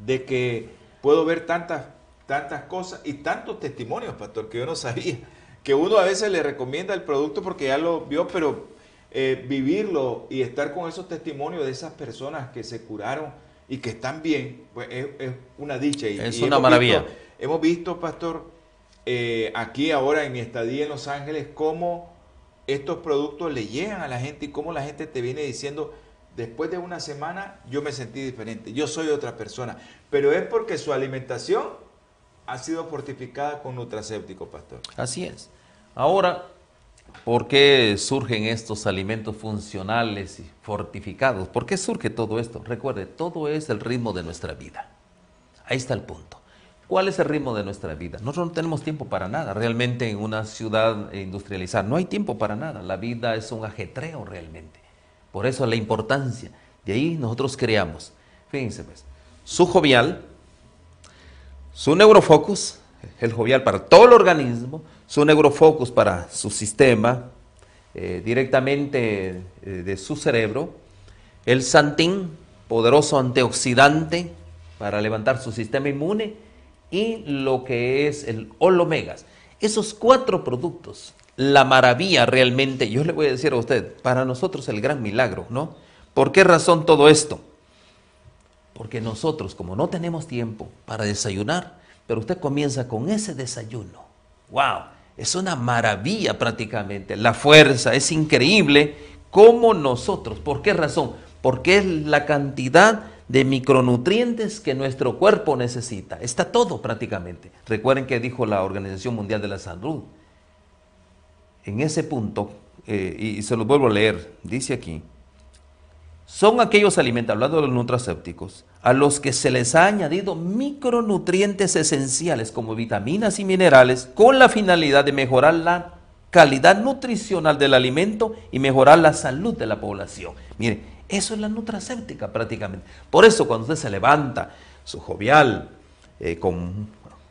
de que puedo ver tantas, tantas cosas y tantos testimonios, pastor, que yo no sabía. Que uno a veces le recomienda el producto porque ya lo vio, pero eh, vivirlo y estar con esos testimonios de esas personas que se curaron y que están bien, pues es, es una dicha. Y, Es y una hemos maravilla. visto- hemos visto, pastor, eh, aquí ahora en mi estadía en Los Ángeles, cómo estos productos le llegan a la gente y cómo la gente te viene diciendo, después de una semana yo me sentí diferente, yo soy otra persona. Pero es porque su alimentación ha sido fortificada con nutracéptico, pastor. Así es. Ahora, ¿por qué surgen estos alimentos funcionales y fortificados? ¿Por qué surge todo esto? Recuerde, todo es el ritmo de nuestra vida. Ahí está el punto. ¿Cuál es el ritmo de nuestra vida? Nosotros no tenemos tiempo para nada. Realmente en una ciudad industrializada no hay tiempo para nada. La vida es un ajetreo realmente. Por eso la importancia. De ahí nosotros creamos. Fíjense pues, su jovial, su neurofocus, el jovial para todo el organismo, su neurofocus para su sistema, eh, directamente eh, de su cerebro, el santín, poderoso antioxidante para levantar su sistema inmune, y lo que es el olomegas. Esos cuatro productos, la maravilla realmente, yo le voy a decir a usted, para nosotros el gran milagro, ¿no? ¿Por qué razón todo esto? Porque nosotros, como no tenemos tiempo para desayunar, pero usted comienza con ese desayuno. ¡Wow! Es una maravilla prácticamente. La fuerza es increíble como nosotros. ¿Por qué razón? Porque es la cantidad de micronutrientes que nuestro cuerpo necesita. Está todo prácticamente. Recuerden que dijo la Organización Mundial de la Salud. En ese punto, eh, y se los vuelvo a leer, dice aquí, son aquellos alimentos, hablando de los nutracépticos, a los que se les ha añadido micronutrientes esenciales como vitaminas y minerales con la finalidad de mejorar la calidad nutricional del alimento y mejorar la salud de la población. Mire, eso es la nutracéptica prácticamente. Por eso cuando usted se levanta, su jovial, eh, con,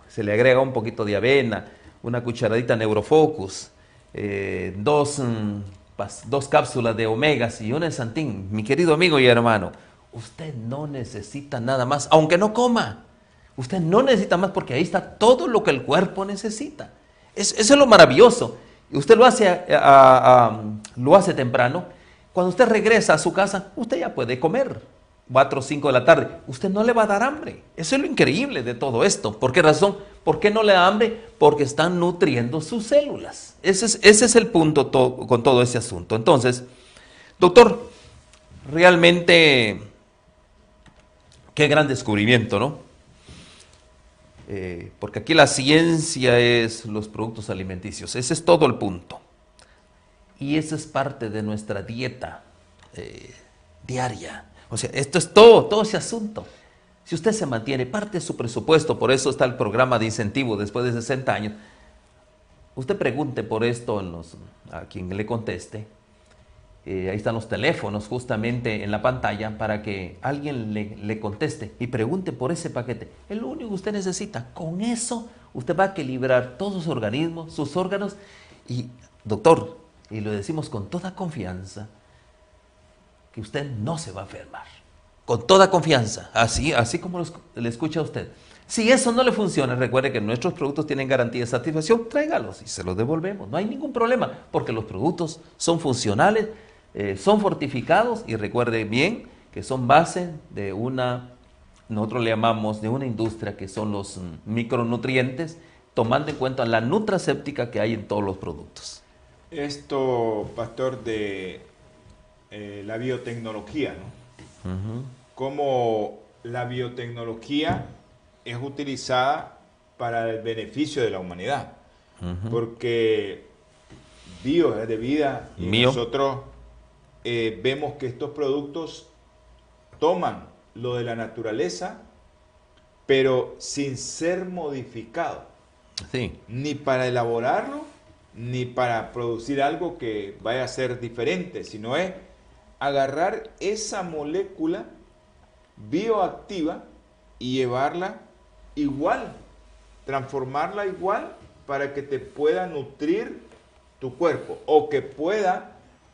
se le agrega un poquito de avena, una cucharadita Neurofocus, eh, dos, mm, dos cápsulas de omegas y una de santín, mi querido amigo y hermano, usted no necesita nada más, aunque no coma. Usted no necesita más porque ahí está todo lo que el cuerpo necesita. Es- eso es lo maravilloso. Usted lo hace, a- lo hace temprano. Cuando usted regresa a su casa, usted ya puede comer. 4 o 5 de la tarde. Usted no le va a dar hambre. Eso es lo increíble de todo esto. ¿Por qué razón? ¿Por qué no le da hambre? Porque están nutriendo sus células. Ese es, ese es el punto to- con todo ese asunto. Entonces, doctor, realmente, qué gran descubrimiento, ¿no? Eh, porque aquí la ciencia es los productos alimenticios. Ese es todo el punto. Y eso es parte de nuestra dieta eh, diaria. O sea, esto es todo, todo ese asunto. Si usted se mantiene parte de su presupuesto, por eso está el programa de incentivo después de 60 años, usted pregunte por esto a quien le conteste. Eh, ahí están los teléfonos justamente en la pantalla para que alguien le, le conteste y pregunte por ese paquete. Es lo único que usted necesita. Con eso usted va a equilibrar todos sus organismos, sus órganos. Y, doctor, y lo decimos con toda confianza, que usted no se va a enfermar. Con toda confianza, así, así como lo esc- le escucha a usted. Si eso no le funciona, recuerde que nuestros productos tienen garantía de satisfacción, tráigalos y se los devolvemos. No hay ningún problema, porque los productos son funcionales, eh, son fortificados y recuerde bien que son base de una, nosotros le llamamos de una industria que son los mm, micronutrientes, tomando en cuenta la nutracéptica que hay en todos los productos. Esto, pastor, de eh, la biotecnología, ¿no? Como la biotecnología es utilizada para el beneficio de la humanidad. Porque bio es de vida y nosotros eh, vemos que estos productos toman lo de la naturaleza, pero sin ser modificado. Sí. Ni para elaborarlo, ni para producir algo que vaya a ser diferente, sino es agarrar esa molécula bioactiva y llevarla igual, transformarla igual para que te pueda nutrir tu cuerpo o que pueda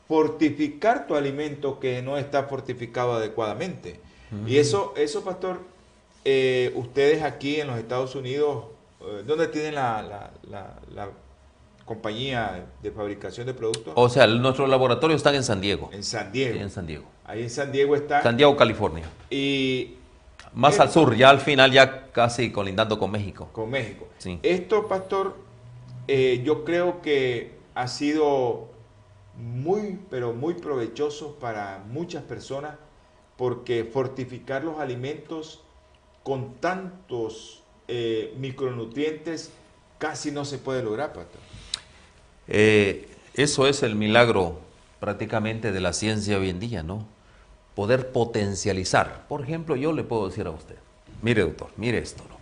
fortificar tu alimento que no está fortificado adecuadamente. Y eso, eso pastor, eh, ustedes aquí en los Estados Unidos, eh, ¿dónde tienen la, compañía de fabricación de productos? O sea, nuestros laboratorios están en San Diego. En San Diego. en San Diego. Ahí en San Diego está. San Diego, California. Y más al sur, ya al final, ya casi colindando con México. Con México. Sí. Esto, pastor, eh, yo creo que ha sido muy, pero muy provechoso para muchas personas porque fortificar los alimentos con tantos eh, micronutrientes casi no se puede lograr, pastor. Eh, eso es el milagro prácticamente de la ciencia hoy en día, ¿no? poder potencializar. Por ejemplo, yo le puedo decir a usted, mire doctor, mire esto. ¿no?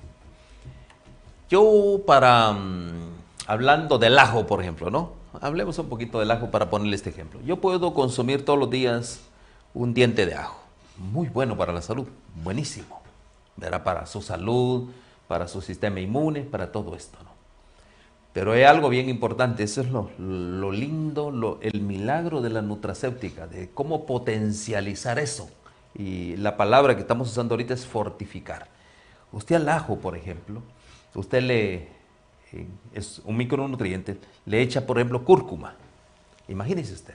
Yo para, mm, hablando del ajo, por ejemplo, ¿no? Hablemos un poquito del ajo para ponerle este ejemplo. Yo puedo consumir todos los días un diente de ajo. Muy bueno para la salud, buenísimo. Verá para su salud, para su sistema inmune, para todo esto, ¿no? Pero hay algo bien importante, eso es lo, lindo, el milagro de la nutracéutica, de cómo potencializar eso. Y la palabra que estamos usando ahorita es fortificar. Usted al ajo, por ejemplo, usted le, eh, es un micronutriente, le echa, por ejemplo, cúrcuma. Imagínese usted.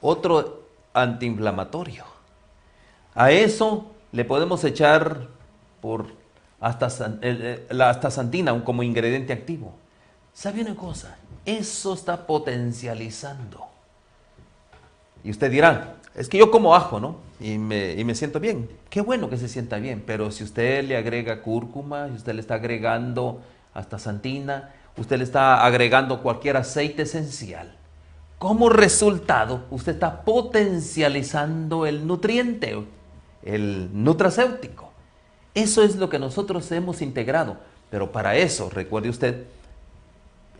Otro antiinflamatorio. A eso le podemos echar por hasta, eh, eh, la astaxantina como ingrediente activo. ¿Sabe una cosa? Eso está potencializando. Y usted dirá, es que yo como ajo, ¿no? Y me, siento bien. Qué bueno que se sienta bien, pero si usted le agrega cúrcuma, si usted le está agregando hasta santina, usted le está agregando cualquier aceite esencial, como resultado, usted está potencializando el nutriente, el nutracéutico. Eso es lo que nosotros hemos integrado. Pero para eso, recuerde usted,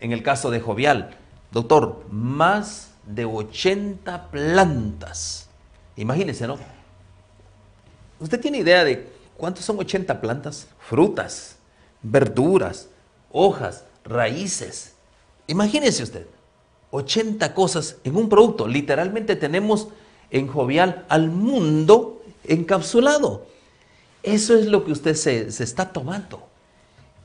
en el caso de Jovial, doctor, más de 80 plantas. Imagínese, ¿no? ¿Usted tiene idea de cuántos son 80 plantas? Frutas, verduras, hojas, raíces. Imagínese usted, 80 cosas en un producto. Literalmente tenemos en Jovial al mundo encapsulado. Eso es lo que usted se está tomando.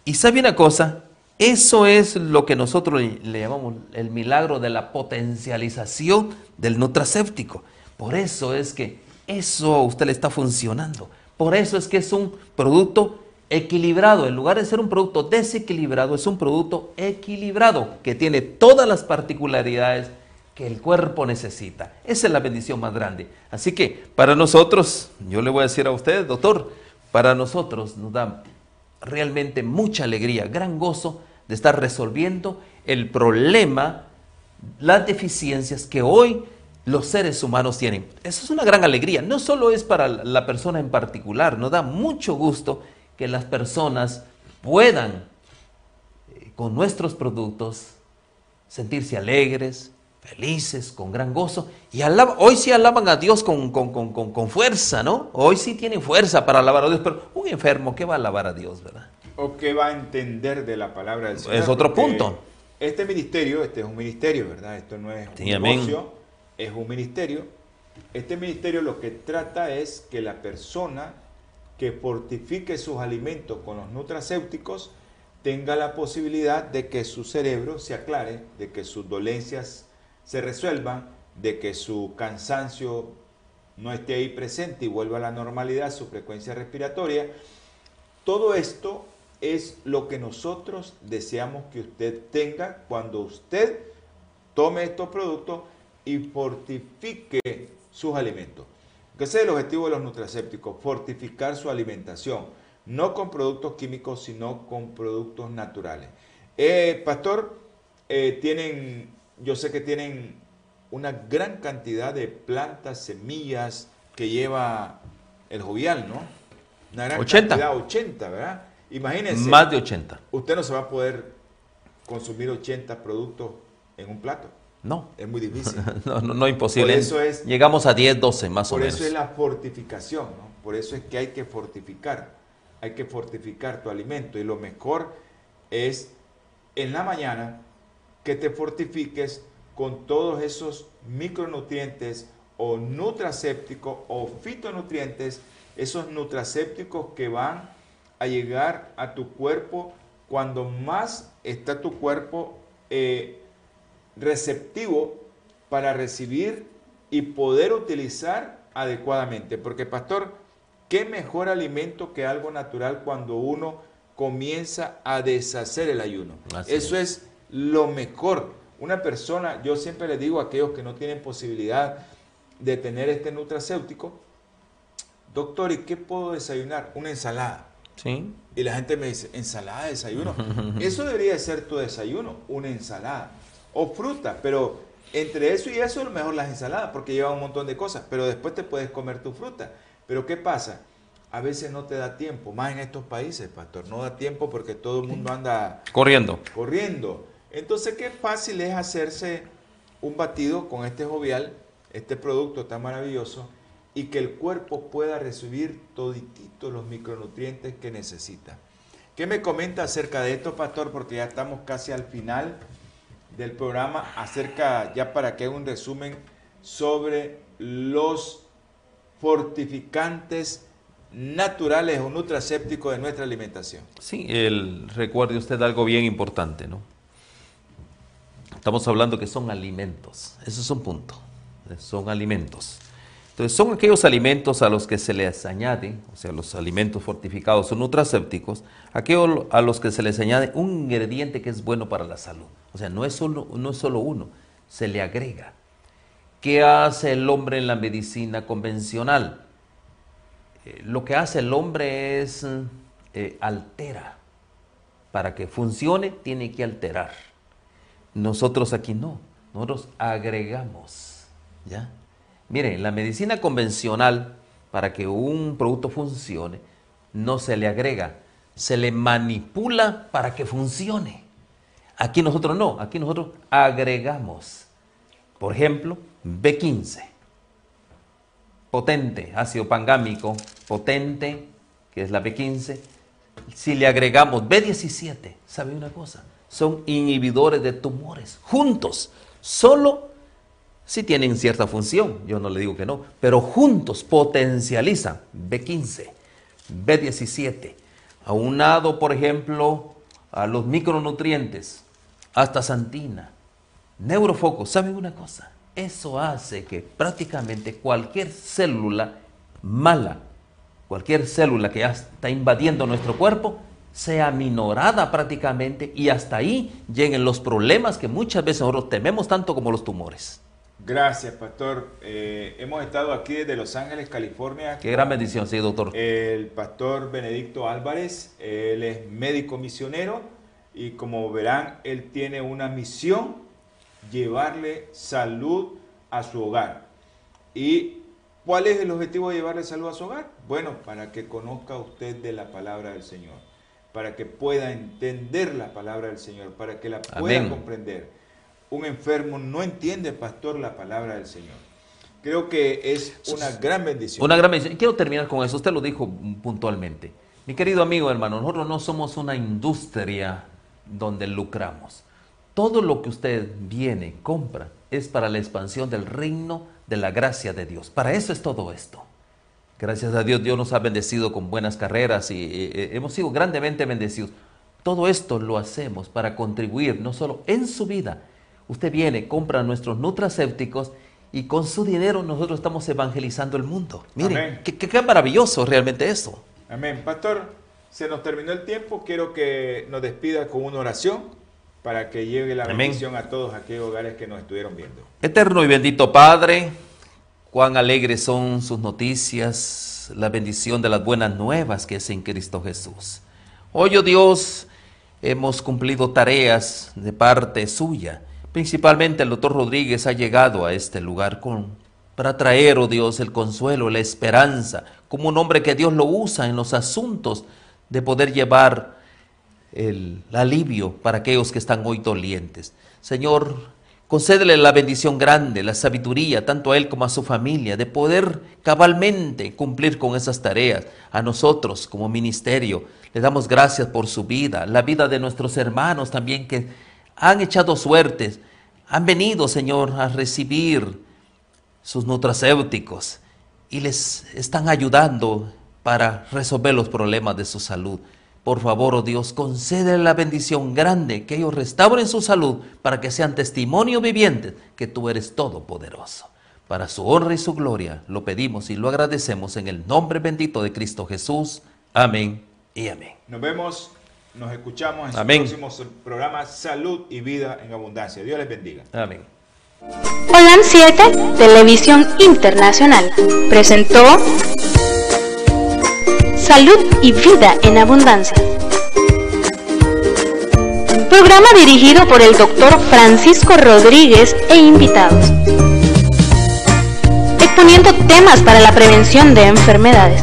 Y sabe una cosa, eso es lo que nosotros le llamamos el milagro de la potencialización del nutracéptico. Por eso es que eso a usted le está funcionando. Por eso es que es un producto equilibrado. En lugar de ser un producto desequilibrado, es un producto equilibrado que tiene todas las particularidades que el cuerpo necesita. Esa es la bendición más grande. Así que para nosotros, yo le voy a decir a usted, doctor, para nosotros nos da realmente mucha alegría, gran gozo de estar resolviendo el problema, las deficiencias que hoy los seres humanos tienen. Eso es una gran alegría. No solo es para la persona en particular, nos da mucho gusto que las personas puedan, eh, con nuestros productos, sentirse alegres, felices, con gran gozo. Y hoy sí alaban a Dios con, con, con, fuerza, ¿no? Hoy sí tienen fuerza para alabar a Dios, pero un enfermo, ¿qué va a alabar a Dios, verdad? O qué va a entender de la palabra del Señor. Es otro punto. Este ministerio, este es un ministerio, ¿verdad? Esto no es un negocio, es un ministerio. Este ministerio lo que trata es que la persona que fortifique sus alimentos con los nutracéuticos tenga la posibilidad de que su cerebro se aclare, de que sus dolencias se resuelvan, de que su cansancio no esté ahí presente y vuelva a la normalidad, su frecuencia respiratoria. Todo esto es lo que nosotros deseamos que usted tenga cuando usted tome estos productos y fortifique sus alimentos. Que ese es el objetivo de los nutracépticos, fortificar su alimentación. no con productos químicos, sino con productos naturales. Eh, pastor, eh, tienen, yo sé que tienen una gran cantidad de plantas, semillas que lleva el jovial, ¿no? Una gran 80. cantidad, 80, ¿verdad? Imagínense. Más de 80. Usted no se va a poder consumir 80 productos en un plato. No. Es muy difícil. [LAUGHS] No, no, no imposible. Por eso es- Llegamos a 10, 12 más o Por menos. eso es la fortificación, ¿no? Por eso es que hay que fortificar. Hay que fortificar tu alimento. Y lo mejor es en la mañana que te fortifiques con todos esos micronutrientes o nutracépticos o fitonutrientes, esos nutracépticos que van a llegar a tu cuerpo cuando más está tu cuerpo eh, receptivo para recibir y poder utilizar adecuadamente. Porque, pastor, ¿qué mejor alimento que algo natural cuando uno comienza a deshacer el ayuno? Así Eso es. lo mejor. Una persona, yo siempre le digo a aquellos que no tienen posibilidad de tener este nutracéutico, doctor, ¿y qué puedo desayunar? Una ensalada. Sí. Y la gente me dice, ensalada de desayuno. [LAUGHS] Eso debería ser tu desayuno, una ensalada. O fruta, pero entre eso y eso, lo mejor las ensaladas, porque llevan un montón de cosas. Pero después te puedes comer tu fruta. Pero ¿qué pasa? A veces no te da tiempo, más en estos países, pastor. No da tiempo porque todo el mundo anda Corriendo. corriendo. Entonces, qué fácil es hacerse un batido con este jovial, este producto tan maravilloso, y que el cuerpo pueda recibir todititos los micronutrientes que necesita. ¿Qué me comenta acerca de esto, pastor? Porque ya estamos casi al final del programa, acerca, ya para que haga un resumen sobre los fortificantes naturales o nutracépticos de nuestra alimentación. Sí, el, recuerde usted algo bien importante, ¿no? Estamos hablando que son alimentos. Eso es un punto. Son alimentos. Entonces, son aquellos alimentos a los que se les añade, o sea, los alimentos fortificados o nutracépticos, aquellos a los que se les añade un ingrediente que es bueno para la salud. O sea, no es solo, no es solo uno, se le agrega. ¿Qué hace el hombre en la medicina convencional? Eh, lo que hace el hombre es eh, altera. Para que funcione tiene que alterar. Nosotros aquí no, nosotros agregamos. ¿ya? Mire, en la medicina convencional, para que un producto funcione, no se le agrega, se le manipula para que funcione. Aquí nosotros no, aquí nosotros agregamos. Por ejemplo, B15, potente, ácido pangámico, potente, que es la B15. Si le agregamos B17, ¿sabe una cosa? Son inhibidores de tumores, juntos, solo si tienen cierta función, yo no le digo que no, pero juntos potencializan B15, B17, aunado, por ejemplo, a los micronutrientes, hasta santina, neurofoco. ¿Saben una cosa? Eso hace que prácticamente cualquier célula mala, cualquier célula que ya está invadiendo nuestro cuerpo, sea minorada prácticamente y hasta ahí lleguen los problemas que muchas veces nosotros tememos tanto como los tumores. Gracias, pastor. Eh, hemos estado aquí desde Los Ángeles, California. Qué gran bendición, sí, doctor. El pastor Benedicto Álvarez, él es médico misionero y como verán, él tiene una misión, llevarle salud a su hogar. ¿Y cuál es el objetivo de llevarle salud a su hogar? Bueno, para que conozca usted de la palabra del Señor, para que pueda entender la palabra del Señor, para que la pueda Amén. comprender. Un enfermo no entiende, pastor, la palabra del Señor. Creo que es una gran bendición. Una gran bendición. Quiero terminar con eso. Usted lo dijo puntualmente. Mi querido amigo, hermano, nosotros no somos una industria donde lucramos. Todo lo que usted viene, compra, es para la expansión del reino de la gracia de Dios. Para eso es todo esto. Gracias a Dios, Dios nos ha bendecido con buenas carreras y eh, eh, hemos sido grandemente bendecidos. Todo esto lo hacemos para contribuir no solo en su vida. Usted viene, compra nuestros nutracépticos y con su dinero nosotros estamos evangelizando el mundo. Miren, qué, qué- qué maravilloso realmente eso. Amén. Pastor, se nos terminó el tiempo. Quiero que nos despida con una oración para que llegue la Amén. bendición a todos aquellos hogares que nos estuvieron viendo. Eterno y bendito Padre, cuán alegres son sus noticias la bendición de las buenas nuevas que es en Cristo Jesús. Hoy, oh Dios, hemos cumplido tareas de parte suya. Principalmente el doctor Rodríguez ha llegado a este lugar con, para traer, oh Dios, el consuelo, la esperanza, como un hombre que Dios lo usa en los asuntos de poder llevar el alivio para aquellos que están hoy dolientes. Señor, concédele la bendición grande, la sabiduría, tanto a él como a su familia, de poder cabalmente cumplir con esas tareas. A nosotros como ministerio, le damos gracias por su vida, la vida de nuestros hermanos también que han echado suertes, han venido, Señor, a recibir sus nutracéuticos y les están ayudando para resolver los problemas de su salud. Por favor, oh Dios, concede la bendición grande, que ellos restauren su salud para que sean testimonio viviente que tú eres todopoderoso. Para su honra y su gloria lo pedimos y lo agradecemos en el nombre bendito de Cristo Jesús. Amén y amén. Nos vemos, nos escuchamos en el próximo programa Salud y Vida en Abundancia. Dios les bendiga. Amén. Holan 7, Televisión Internacional, presentó Salud y Vida en Abundancia. Programa dirigido por el doctor Francisco Rodríguez e invitados. Exponiendo temas para la prevención de enfermedades